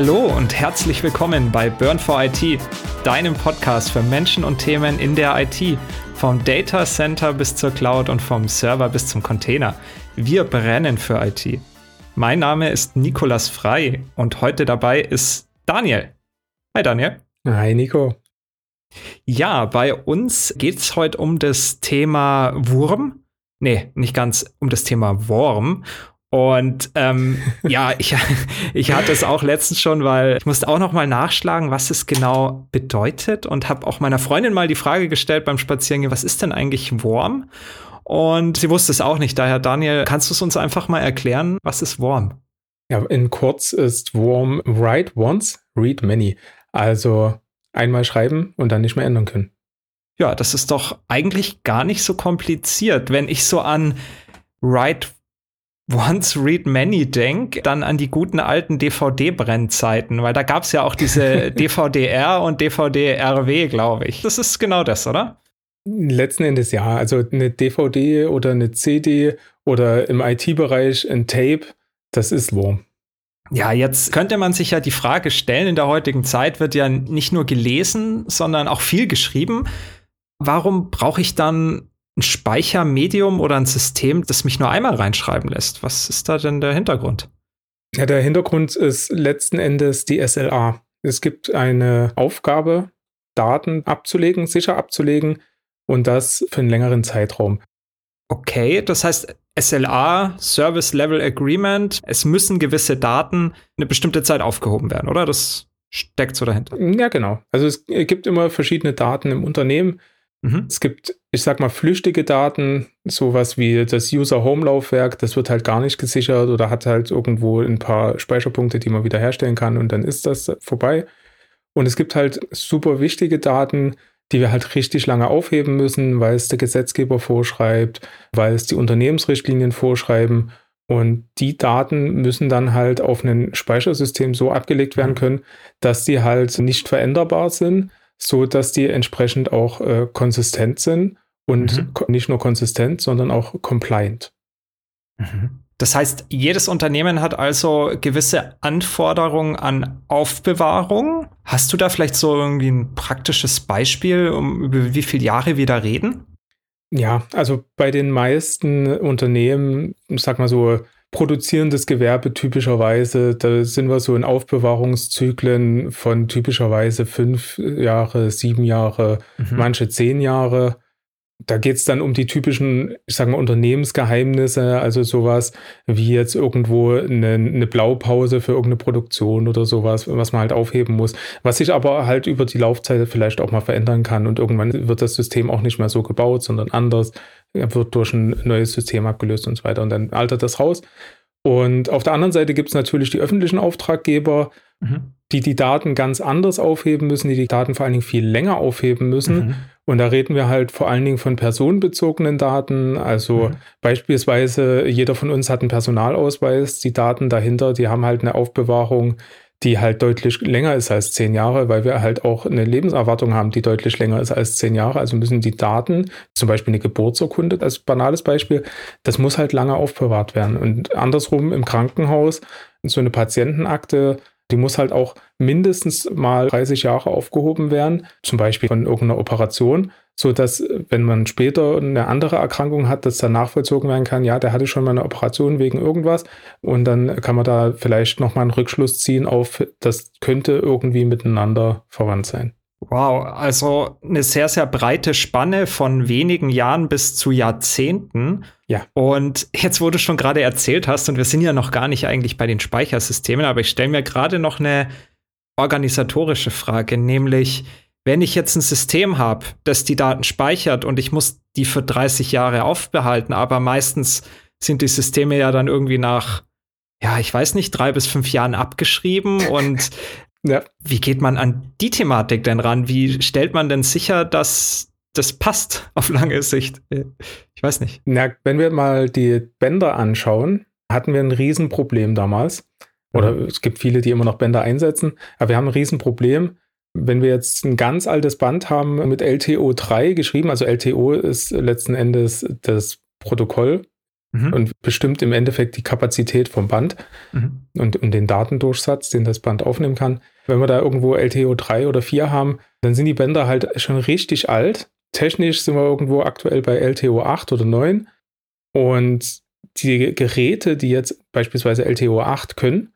Hallo und herzlich willkommen bei Burn for IT, deinem Podcast für Menschen und Themen in der IT. Vom Data Center bis zur Cloud und vom Server bis zum Container. Wir brennen für IT. Mein Name ist Nikolas Frei und heute dabei ist Daniel. Hi Daniel. Hi Nico. Ja, bei uns geht es heute um das Thema Wurm. Nee, nicht ganz um das Thema Worm. Und ähm, ja, ich, ich hatte es auch letztens schon, weil ich musste auch noch mal nachschlagen, was es genau bedeutet und habe auch meiner Freundin mal die Frage gestellt beim Spazierengehen, was ist denn eigentlich Worm? Und sie wusste es auch nicht. Daher, Daniel, kannst du es uns einfach mal erklären, was ist Worm? Ja, in kurz ist Worm write once, read many. Also einmal schreiben und dann nicht mehr ändern können. Ja, das ist doch eigentlich gar nicht so kompliziert. Wenn ich so an write Once Read Many denk, dann an die guten alten DVD-Brennzeiten, weil da gab es ja auch diese DVD-R und DVD-RW, glaube ich. Das ist genau das, oder? Letzten Endes ja. Also eine DVD oder eine CD oder im IT-Bereich ein Tape, das ist Wurm. Ja, jetzt könnte man sich ja die Frage stellen, in der heutigen Zeit wird ja nicht nur gelesen, sondern auch viel geschrieben. Warum brauche ich dann ein Speichermedium oder ein System, das mich nur einmal reinschreiben lässt. Was ist da denn der Hintergrund? Ja, der Hintergrund ist letzten Endes die SLA. Es gibt eine Aufgabe, Daten abzulegen, sicher abzulegen und das für einen längeren Zeitraum. Okay, das heißt SLA, Service Level Agreement, es müssen gewisse Daten eine bestimmte Zeit aufgehoben werden, oder? Das steckt so dahinter. Ja, genau. Also es gibt immer verschiedene Daten im Unternehmen Mhm. Es gibt, ich sag mal, flüchtige Daten, sowas wie das User-Home-Laufwerk, das wird halt gar nicht gesichert oder hat halt irgendwo ein paar Speicherpunkte, die man wiederherstellen kann und dann ist das vorbei. Und es gibt halt super wichtige Daten, die wir halt richtig lange aufheben müssen, weil es der Gesetzgeber vorschreibt, weil es die Unternehmensrichtlinien vorschreiben. Und die Daten müssen dann halt auf ein Speichersystem so abgelegt werden mhm. können, dass die halt nicht veränderbar sind, so dass die entsprechend auch äh, konsistent sind und mhm. nicht nur konsistent, sondern auch compliant. Mhm. Das heißt, jedes Unternehmen hat also gewisse Anforderungen an Aufbewahrung. Hast du da vielleicht so irgendwie ein praktisches Beispiel, um über wie viele Jahre wir da reden? Ja, also bei den meisten Unternehmen, ich sag mal so, produzierendes Gewerbe typischerweise, da sind wir so in Aufbewahrungszyklen von typischerweise fünf Jahre, sieben Jahre, mhm. manche zehn Jahre. Da geht es dann um die typischen, ich sage mal, Unternehmensgeheimnisse, also sowas wie jetzt irgendwo eine, eine Blaupause für irgendeine Produktion oder sowas, was man halt aufheben muss, was sich aber halt über die Laufzeit vielleicht auch mal verändern kann und irgendwann wird das System auch nicht mehr so gebaut, sondern anders wird durch ein neues System abgelöst und so weiter. Und dann altert das raus. Und auf der anderen Seite gibt es natürlich die öffentlichen Auftraggeber, mhm. die die Daten ganz anders aufheben müssen, die die Daten vor allen Dingen viel länger aufheben müssen. Mhm. Und da reden wir halt vor allen Dingen von personenbezogenen Daten. Also mhm. beispielsweise jeder von uns hat einen Personalausweis. Die Daten dahinter, die haben halt eine Aufbewahrung die halt deutlich länger ist als zehn Jahre, weil wir halt auch eine Lebenserwartung haben, die deutlich länger ist als zehn Jahre. Also müssen die Daten, zum Beispiel eine Geburtsurkunde als banales Beispiel, das muss halt lange aufbewahrt werden. Und andersrum im Krankenhaus, so eine Patientenakte, die muss halt auch mindestens mal 30 Jahre aufgehoben werden, zum Beispiel von irgendeiner Operation so dass wenn man später eine andere Erkrankung hat, dass dann nachvollzogen werden kann, ja, der hatte schon mal eine Operation wegen irgendwas und dann kann man da vielleicht nochmal einen Rückschluss ziehen auf, das könnte irgendwie miteinander verwandt sein. Wow, also eine sehr, sehr breite Spanne von wenigen Jahren bis zu Jahrzehnten. Ja. Und jetzt, wo du schon gerade erzählt hast, und wir sind ja noch gar nicht eigentlich bei den Speichersystemen, aber ich stelle mir gerade noch eine organisatorische Frage, nämlich, wenn ich jetzt ein System habe, das die Daten speichert und ich muss die für 30 Jahre aufbehalten, aber meistens sind die Systeme ja dann irgendwie nach, ja, ich weiß nicht, drei bis fünf Jahren abgeschrieben und ja. wie geht man an die Thematik denn ran? Wie stellt man denn sicher, dass das passt auf lange Sicht? Ich weiß nicht. Na, wenn wir mal die Bänder anschauen, hatten wir ein Riesenproblem damals. Oder mhm. es gibt viele, die immer noch Bänder einsetzen, aber wir haben ein Riesenproblem wenn wir jetzt ein ganz altes Band haben mit LTO 3 geschrieben, also LTO ist letzten Endes das Protokoll, mhm. und bestimmt im Endeffekt die Kapazität vom Band mhm. und, und den Datendurchsatz, den das Band aufnehmen kann. Wenn wir da irgendwo LTO 3 oder 4 haben, dann sind die Bänder halt schon richtig alt. Technisch sind wir irgendwo aktuell bei LTO 8 oder 9. Und die Geräte, die jetzt beispielsweise LTO 8 können,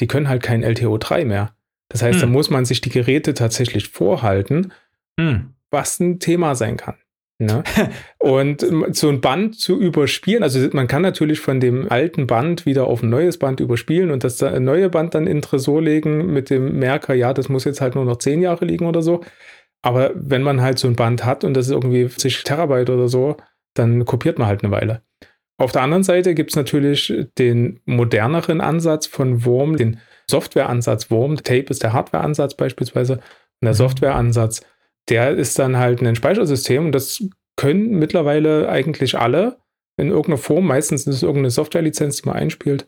die können halt kein LTO 3 mehr. Das heißt, hm. da muss man sich die Geräte tatsächlich vorhalten, hm. was ein Thema sein kann. Ne? Und so ein Band zu überspielen, also man kann natürlich von dem alten Band wieder auf ein neues Band überspielen und das neue Band dann in Tresor legen mit dem Merker, ja, das muss jetzt halt nur noch zehn Jahre liegen oder so. Aber wenn man halt so ein Band hat und das ist irgendwie 50 Terabyte oder so, dann kopiert man halt eine Weile. Auf der anderen Seite gibt es natürlich den moderneren Ansatz von Wurm, den Softwareansatz Wurm. Tape ist der Hardwareansatz beispielsweise. Und der mhm. Softwareansatz, der ist dann halt ein Speichersystem und das können mittlerweile eigentlich alle in irgendeiner Form. Meistens ist es irgendeine Softwarelizenz, die man einspielt.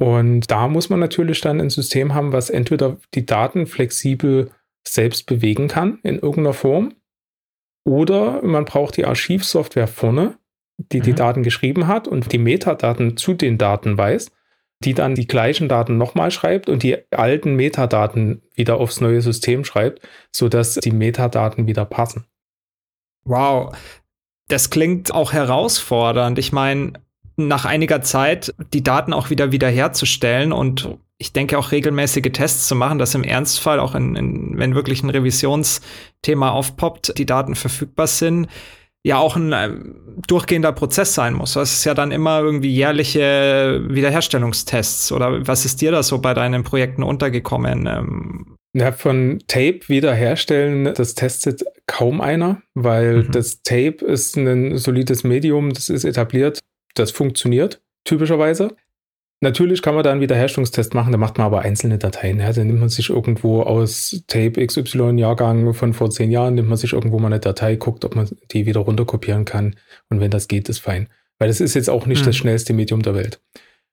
Und da muss man natürlich dann ein System haben, was entweder die Daten flexibel selbst bewegen kann in irgendeiner Form oder man braucht die Archivsoftware vorne, die mhm. die Daten geschrieben hat und die Metadaten zu den Daten weiß, die dann die gleichen Daten nochmal schreibt und die alten Metadaten wieder aufs neue System schreibt, sodass die Metadaten wieder passen. Wow, das klingt auch herausfordernd. Ich meine, nach einiger Zeit die Daten auch wieder wiederherzustellen und ich denke auch regelmäßige Tests zu machen, dass im Ernstfall auch in, in, wenn wirklich ein Revisionsthema aufpoppt, die Daten verfügbar sind ja auch ein äh, durchgehender Prozess sein muss. Das ist ja dann immer irgendwie jährliche Wiederherstellungstests. Oder was ist dir da so bei deinen Projekten untergekommen? Ähm ja, von Tape wiederherstellen, das testet kaum einer, weil mhm. das Tape ist ein solides Medium, das ist etabliert, das funktioniert typischerweise. Natürlich kann man da einen Wiederherstellungstest machen, da macht man aber einzelne Dateien. Ja, da nimmt man sich irgendwo aus Tape XY-Jahrgang von vor zehn Jahren, nimmt man sich irgendwo mal eine Datei, guckt, ob man die wieder runterkopieren kann. Und wenn das geht, ist fein. Weil das ist jetzt auch nicht hm. das schnellste Medium der Welt.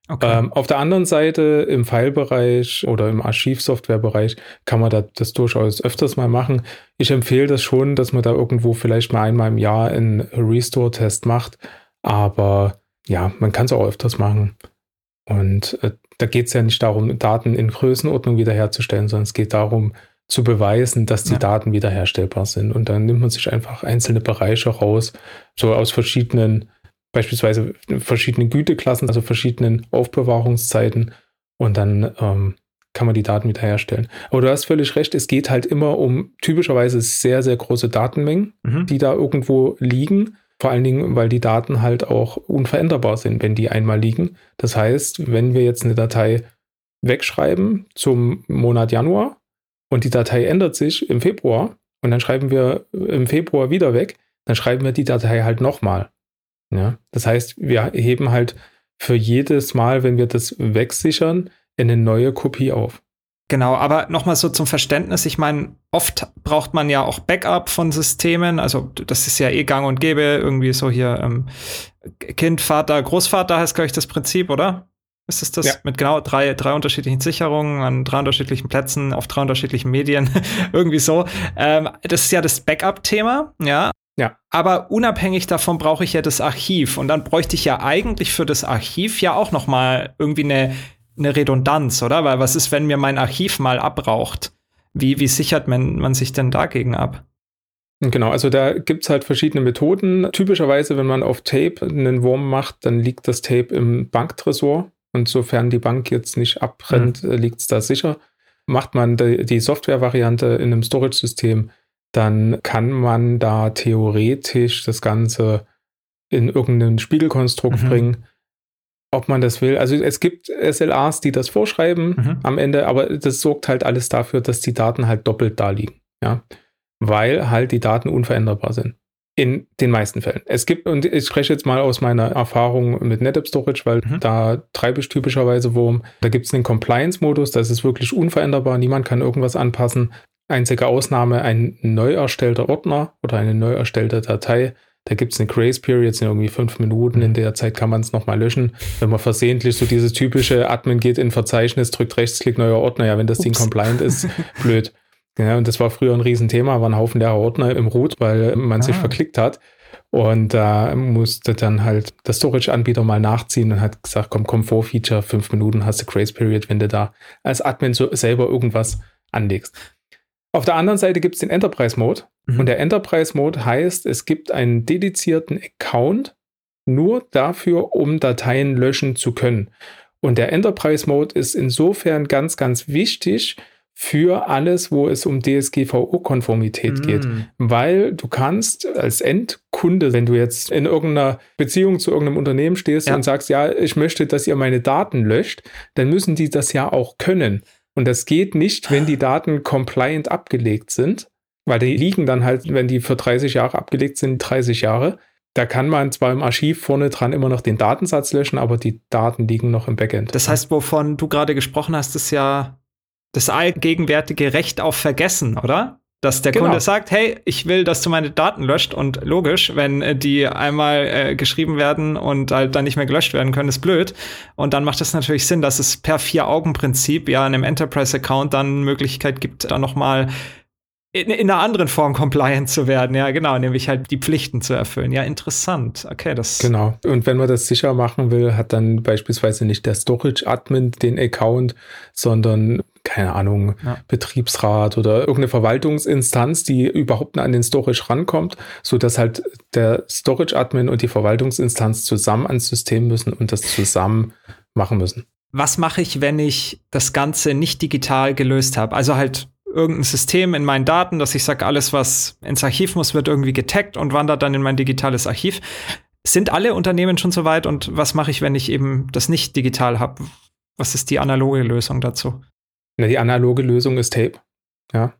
Okay. Ähm, auf der anderen Seite im File-Bereich oder im Archivsoftware-Bereich kann man da das durchaus öfters mal machen. Ich empfehle das schon, dass man da irgendwo vielleicht mal einmal im Jahr einen Restore-Test macht. Aber ja, man kann es auch öfters machen. Und äh, da geht es ja nicht darum, Daten in Größenordnung wiederherzustellen, sondern es geht darum, zu beweisen, dass die ja. Daten wiederherstellbar sind. Und dann nimmt man sich einfach einzelne Bereiche raus, so aus verschiedenen, beispielsweise verschiedenen Güteklassen, also verschiedenen Aufbewahrungszeiten. Und dann ähm, kann man die Daten wiederherstellen. Aber du hast völlig recht, es geht halt immer um typischerweise sehr, sehr große Datenmengen, mhm. die da irgendwo liegen. Vor allen Dingen, weil die Daten halt auch unveränderbar sind, wenn die einmal liegen. Das heißt, wenn wir jetzt eine Datei wegschreiben zum Monat Januar und die Datei ändert sich im Februar und dann schreiben wir im Februar wieder weg, dann schreiben wir die Datei halt nochmal. Ja? Das heißt, wir heben halt für jedes Mal, wenn wir das wegsichern, eine neue Kopie auf. Genau, aber nochmal so zum Verständnis, ich meine, oft braucht man ja auch Backup von Systemen, also das ist ja eh gang und gäbe, irgendwie so hier ähm, Kind, Vater, Großvater heißt, glaube ich, das Prinzip, oder? Ist es das? Ja. Mit genau drei, drei unterschiedlichen Sicherungen an drei unterschiedlichen Plätzen, auf drei unterschiedlichen Medien, irgendwie so. Ähm, das ist ja das Backup-Thema, ja. Ja. Aber unabhängig davon brauche ich ja das Archiv und dann bräuchte ich ja eigentlich für das Archiv ja auch noch mal irgendwie eine eine Redundanz, oder? Weil was ist, wenn mir mein Archiv mal abraucht? Wie, wie sichert man, man sich denn dagegen ab? Genau, also da gibt es halt verschiedene Methoden. Typischerweise, wenn man auf Tape einen Wurm macht, dann liegt das Tape im Banktresor. Und sofern die Bank jetzt nicht abbrennt, mhm. liegt es da sicher. Macht man die, die Software-Variante in einem Storage-System, dann kann man da theoretisch das Ganze in irgendein Spiegelkonstrukt mhm. bringen ob man das will. Also es gibt SLAs, die das vorschreiben mhm. am Ende, aber das sorgt halt alles dafür, dass die Daten halt doppelt da liegen. Ja? Weil halt die Daten unveränderbar sind. In den meisten Fällen. Es gibt, und ich spreche jetzt mal aus meiner Erfahrung mit NetApp Storage, weil mhm. da treibe ich typischerweise Wurm. Da gibt es einen Compliance-Modus, das ist wirklich unveränderbar, niemand kann irgendwas anpassen. Einzige Ausnahme ein neu erstellter Ordner oder eine neu erstellte Datei da gibt es eine Grace Period, sind irgendwie fünf Minuten. In der Zeit kann man es nochmal löschen. Wenn man versehentlich so dieses typische Admin geht in Verzeichnis, drückt Rechtsklick, neuer Ordner. Ja, wenn das Ups. Ding compliant ist, blöd. Ja, und das war früher ein Riesenthema, war ein Haufen leerer Ordner im Root, weil man ah. sich verklickt hat. Und da musste dann halt der Storage-Anbieter mal nachziehen und hat gesagt, komm, Komfort-Feature, fünf Minuten hast du Grace Period, wenn du da als Admin so selber irgendwas anlegst. Auf der anderen Seite gibt es den Enterprise-Mode. Mhm. Und der Enterprise-Mode heißt, es gibt einen dedizierten Account nur dafür, um Dateien löschen zu können. Und der Enterprise-Mode ist insofern ganz, ganz wichtig, für alles, wo es um DSGVO-Konformität mm. geht. Weil du kannst als Endkunde, wenn du jetzt in irgendeiner Beziehung zu irgendeinem Unternehmen stehst ja. und sagst, ja, ich möchte, dass ihr meine Daten löscht, dann müssen die das ja auch können. Und das geht nicht, wenn die Daten compliant abgelegt sind, weil die liegen dann halt, wenn die für 30 Jahre abgelegt sind, 30 Jahre. Da kann man zwar im Archiv vorne dran immer noch den Datensatz löschen, aber die Daten liegen noch im Backend. Das heißt, wovon du gerade gesprochen hast, ist ja das allgegenwärtige Recht auf Vergessen, oder? Dass der genau. Kunde sagt, hey, ich will, dass du meine Daten löscht und logisch, wenn äh, die einmal äh, geschrieben werden und halt dann nicht mehr gelöscht werden können, ist blöd. Und dann macht es natürlich Sinn, dass es per Vier-Augen-Prinzip ja in einem Enterprise-Account dann Möglichkeit gibt, da noch mal in, in, einer anderen Form compliant zu werden, ja, genau, nämlich halt die Pflichten zu erfüllen. Ja, interessant. Okay, das. Genau. Und wenn man das sicher machen will, hat dann beispielsweise nicht der Storage-Admin den Account, sondern keine Ahnung, ja. Betriebsrat oder irgendeine Verwaltungsinstanz, die überhaupt an den Storage rankommt, so dass halt der Storage-Admin und die Verwaltungsinstanz zusammen ans System müssen und das zusammen machen müssen. Was mache ich, wenn ich das Ganze nicht digital gelöst habe? Also halt irgendein System in meinen Daten, dass ich sage, alles, was ins Archiv muss, wird irgendwie getaggt und wandert dann in mein digitales Archiv. Sind alle Unternehmen schon so weit und was mache ich, wenn ich eben das nicht digital habe? Was ist die analoge Lösung dazu? Na, die analoge Lösung ist Tape. Ja.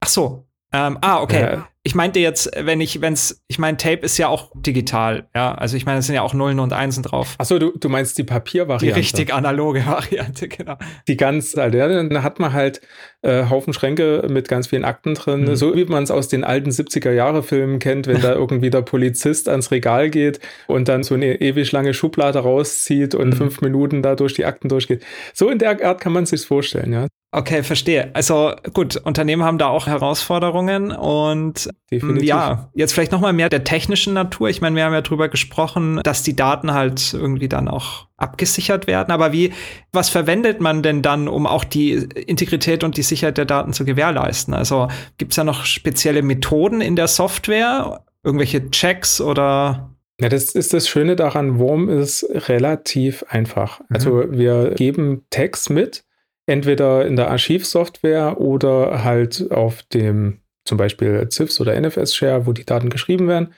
Ach so. Ähm, ah, okay. Ja. Ich meinte jetzt, wenn ich, wenn's, ich meine, Tape ist ja auch digital, ja. Also ich meine, es sind ja auch Nullen und Einsen drauf. Ach so, du, du meinst die Papiervariante. Die richtig analoge Variante, genau. Die ganz, also, ja, dann hat man halt äh, Haufen Schränke mit ganz vielen Akten drin, mhm. so wie man es aus den alten 70er-Jahre-Filmen kennt, wenn da irgendwie der Polizist ans Regal geht und dann so eine ewig lange Schublade rauszieht und mhm. fünf Minuten da durch die Akten durchgeht. So in der Art kann man sich vorstellen, ja. Okay, verstehe. Also gut, Unternehmen haben da auch Herausforderungen und Definitiv. ja, jetzt vielleicht noch mal mehr der technischen Natur. Ich meine, wir haben ja drüber gesprochen, dass die Daten halt irgendwie dann auch abgesichert werden. Aber wie, was verwendet man denn dann, um auch die Integrität und die Sicherheit der Daten zu gewährleisten? Also gibt es ja noch spezielle Methoden in der Software, irgendwelche Checks oder ja, das ist das Schöne daran, Wurm ist relativ einfach. Also mhm. wir geben Tags mit, entweder in der Archivsoftware oder halt auf dem zum Beispiel CIFS oder NFS-Share, wo die Daten geschrieben werden.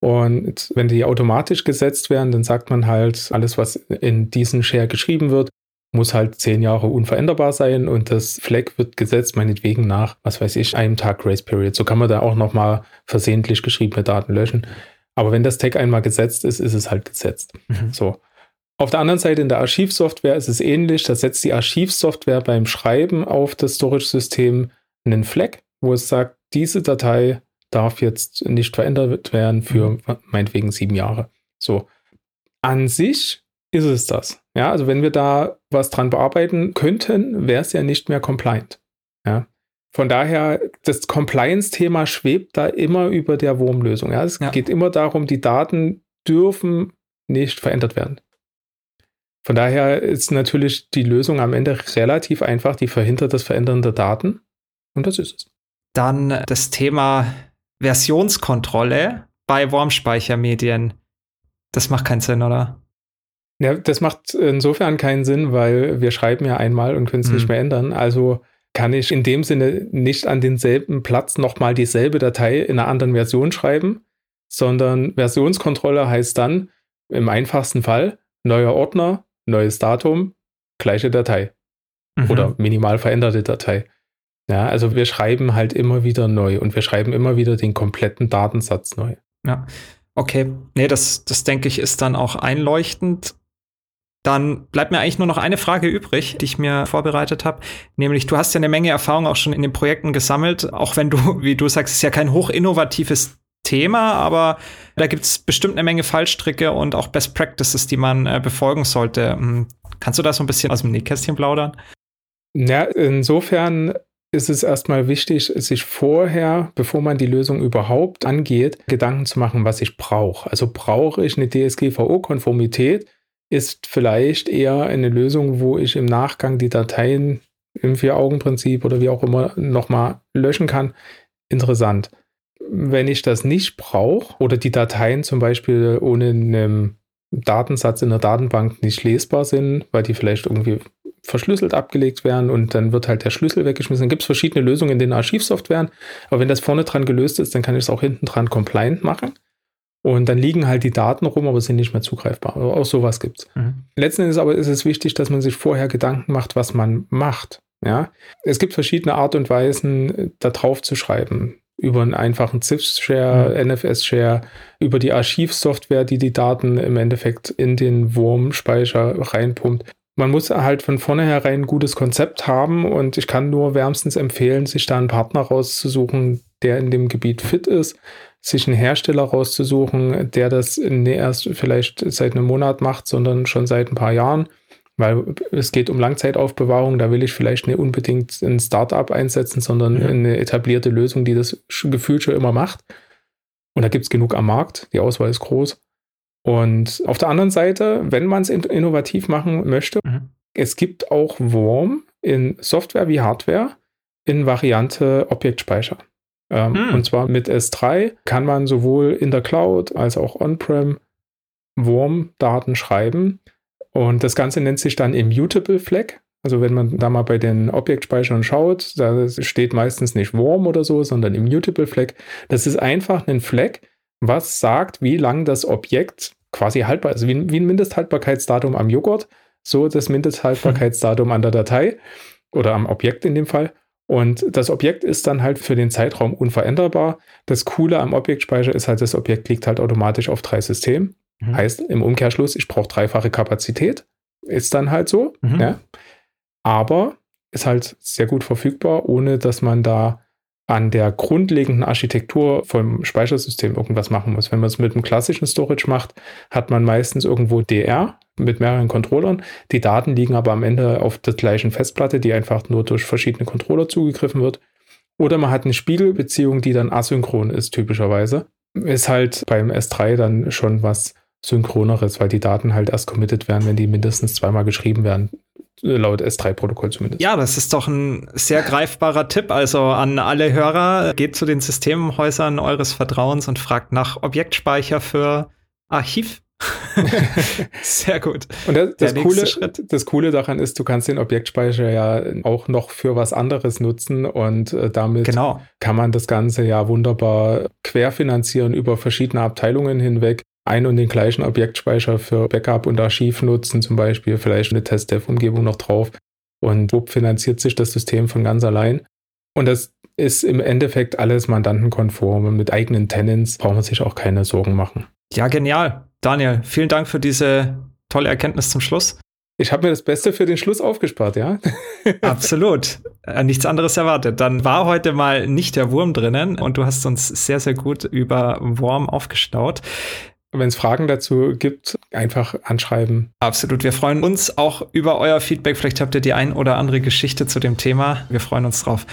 Und wenn die automatisch gesetzt werden, dann sagt man halt, alles, was in diesen Share geschrieben wird, muss halt zehn Jahre unveränderbar sein und das Flag wird gesetzt, meinetwegen nach, was weiß ich, einem Tag Grace Period. So kann man da auch nochmal versehentlich geschriebene Daten löschen. Aber wenn das Tag einmal gesetzt ist, ist es halt gesetzt. Mhm. So. Auf der anderen Seite in der Archivsoftware ist es ähnlich. Da setzt die Archivsoftware beim Schreiben auf das Storage-System einen Flag, wo es sagt, diese Datei darf jetzt nicht verändert werden für mhm. meinetwegen sieben Jahre. So. An sich ist es das. Ja, also wenn wir da was dran bearbeiten könnten, wäre es ja nicht mehr compliant. Ja. Von daher, das Compliance-Thema schwebt da immer über der Wurmlösung. Ja, es ja. geht immer darum, die Daten dürfen nicht verändert werden. Von daher ist natürlich die Lösung am Ende relativ einfach, die verhindert das Verändern der Daten. Und das ist es. Dann das Thema Versionskontrolle bei Wormspeichermedien. Das macht keinen Sinn, oder? Ja, das macht insofern keinen Sinn, weil wir schreiben ja einmal und können es mhm. nicht mehr ändern. Also kann ich in dem Sinne nicht an denselben Platz nochmal dieselbe Datei in einer anderen Version schreiben, sondern Versionskontrolle heißt dann im einfachsten Fall neuer Ordner, neues Datum, gleiche Datei mhm. oder minimal veränderte Datei. Ja, also wir schreiben halt immer wieder neu und wir schreiben immer wieder den kompletten Datensatz neu. Ja, okay. Nee, das, das denke ich ist dann auch einleuchtend. Dann bleibt mir eigentlich nur noch eine Frage übrig, die ich mir vorbereitet habe. Nämlich, du hast ja eine Menge Erfahrung auch schon in den Projekten gesammelt, auch wenn du, wie du sagst, es ist ja kein hochinnovatives Thema, aber da gibt es bestimmt eine Menge Fallstricke und auch Best Practices, die man äh, befolgen sollte. Hm, kannst du da so ein bisschen aus dem Nähkästchen plaudern? Ja, insofern ist es erstmal wichtig, sich vorher, bevor man die Lösung überhaupt angeht, Gedanken zu machen, was ich brauche. Also brauche ich eine DSGVO-Konformität? Ist vielleicht eher eine Lösung, wo ich im Nachgang die Dateien im Vier-Augen-Prinzip oder wie auch immer nochmal löschen kann? Interessant. Wenn ich das nicht brauche oder die Dateien zum Beispiel ohne einen Datensatz in der Datenbank nicht lesbar sind, weil die vielleicht irgendwie verschlüsselt abgelegt werden und dann wird halt der Schlüssel weggeschmissen. Dann gibt es verschiedene Lösungen in den Archivsoftwaren, aber wenn das vorne dran gelöst ist, dann kann ich es auch hinten dran compliant machen. Und dann liegen halt die Daten rum, aber sind nicht mehr zugreifbar. auch sowas gibt es. Mhm. Letzten Endes aber ist es wichtig, dass man sich vorher Gedanken macht, was man macht. Ja? Es gibt verschiedene Art und Weisen, da drauf zu schreiben über einen einfachen ZIF-Share, mhm. NFS-Share, über die Archivsoftware, die die Daten im Endeffekt in den Wurmspeicher reinpumpt. Man muss halt von vornherein ein gutes Konzept haben und ich kann nur wärmstens empfehlen, sich da einen Partner rauszusuchen, der in dem Gebiet fit ist, sich einen Hersteller rauszusuchen, der das nicht erst vielleicht seit einem Monat macht, sondern schon seit ein paar Jahren weil es geht um Langzeitaufbewahrung, da will ich vielleicht nicht unbedingt ein Startup einsetzen, sondern ja. eine etablierte Lösung, die das gefühlt schon immer macht. Und da gibt es genug am Markt, die Auswahl ist groß. Und auf der anderen Seite, wenn man es innovativ machen möchte, mhm. es gibt auch Worm in Software wie Hardware in Variante Objektspeicher. Ähm, mhm. Und zwar mit S3 kann man sowohl in der Cloud als auch on-prem Worm-Daten schreiben und das Ganze nennt sich dann Immutable Flag. Also wenn man da mal bei den Objektspeichern schaut, da steht meistens nicht Warm oder so, sondern Immutable Flag. Das ist einfach ein Flag, was sagt, wie lang das Objekt quasi haltbar ist. Wie, wie ein Mindesthaltbarkeitsdatum am Joghurt, so das Mindesthaltbarkeitsdatum an der Datei oder am Objekt in dem Fall. Und das Objekt ist dann halt für den Zeitraum unveränderbar. Das Coole am Objektspeicher ist halt, das Objekt liegt halt automatisch auf drei Systemen. Mhm. Heißt im Umkehrschluss, ich brauche dreifache Kapazität. Ist dann halt so. Mhm. Ja. Aber ist halt sehr gut verfügbar, ohne dass man da an der grundlegenden Architektur vom Speichersystem irgendwas machen muss. Wenn man es mit einem klassischen Storage macht, hat man meistens irgendwo DR mit mehreren Controllern. Die Daten liegen aber am Ende auf der gleichen Festplatte, die einfach nur durch verschiedene Controller zugegriffen wird. Oder man hat eine Spiegelbeziehung, die dann asynchron ist, typischerweise. Ist halt beim S3 dann schon was Synchroneres, weil die Daten halt erst committed werden, wenn die mindestens zweimal geschrieben werden. Laut S3-Protokoll zumindest. Ja, das ist doch ein sehr greifbarer Tipp. Also an alle Hörer, geht zu den Systemhäusern eures Vertrauens und fragt nach Objektspeicher für Archiv. Sehr gut. Und das, das Coole, das Coole daran ist, du kannst den Objektspeicher ja auch noch für was anderes nutzen und äh, damit genau. kann man das Ganze ja wunderbar querfinanzieren über verschiedene Abteilungen hinweg ein und den gleichen Objektspeicher für Backup und Archiv nutzen, zum Beispiel vielleicht eine Test-Dev-Umgebung noch drauf. Und wupp finanziert sich das System von ganz allein. Und das ist im Endeffekt alles mandantenkonform. Und mit eigenen Tenants braucht man sich auch keine Sorgen machen. Ja, genial. Daniel, vielen Dank für diese tolle Erkenntnis zum Schluss. Ich habe mir das Beste für den Schluss aufgespart, ja? Absolut. Äh, nichts anderes erwartet. Dann war heute mal nicht der Wurm drinnen und du hast uns sehr, sehr gut über Wurm aufgestaut. Wenn es Fragen dazu gibt, einfach anschreiben. Absolut. Wir freuen uns auch über euer Feedback. Vielleicht habt ihr die ein oder andere Geschichte zu dem Thema. Wir freuen uns drauf.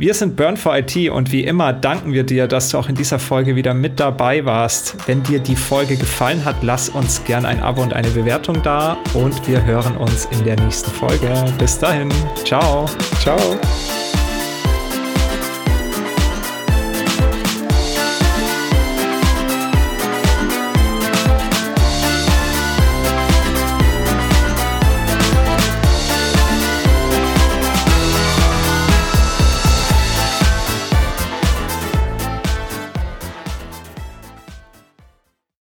Wir sind Burn for IT und wie immer danken wir dir, dass du auch in dieser Folge wieder mit dabei warst. Wenn dir die Folge gefallen hat, lass uns gern ein Abo und eine Bewertung da und wir hören uns in der nächsten Folge. Bis dahin. Ciao. Ciao.